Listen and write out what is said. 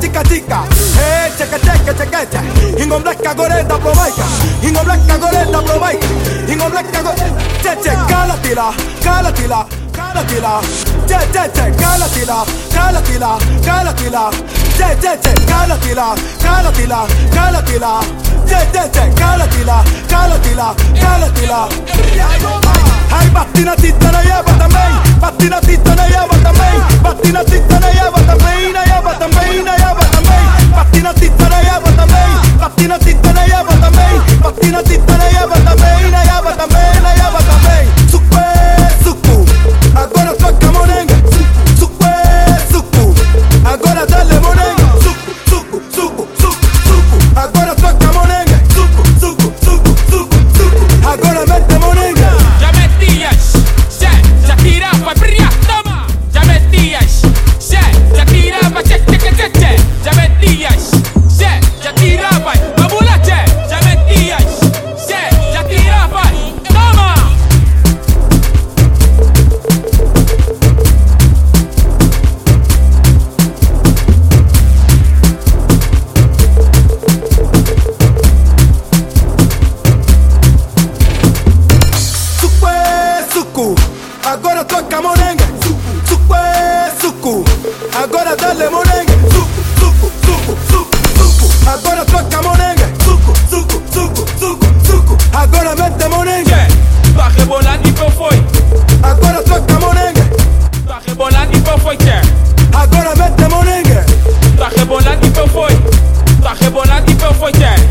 chica chica. Eh, hey, cheque cheque cheque cheque. Ingo blacka gorenda provaika. Ingo blacka gorenda provaika. Ingo blacka go. Che che kalatila kalatila kalatila. Che che che kalatila kalatila kalatila. Che che che kalatila kalatila kalatila. Che che che kalatila kalatila kalatila. Hai battina titta na yaba também Battina titta na yaba também Battina titta na yaba si no si de merengue, suco, suco, suco, suco, suco. Agora toca merengue, suco, suco, suco, suco, suco. Agora mete merengue. Yeah. Vai rebolar de foi. Agora toca merengue. Vai rebolar de foi, yeah. Agora mete merengue. Vai rebolar de foi. Vai rebolar de foi, yeah.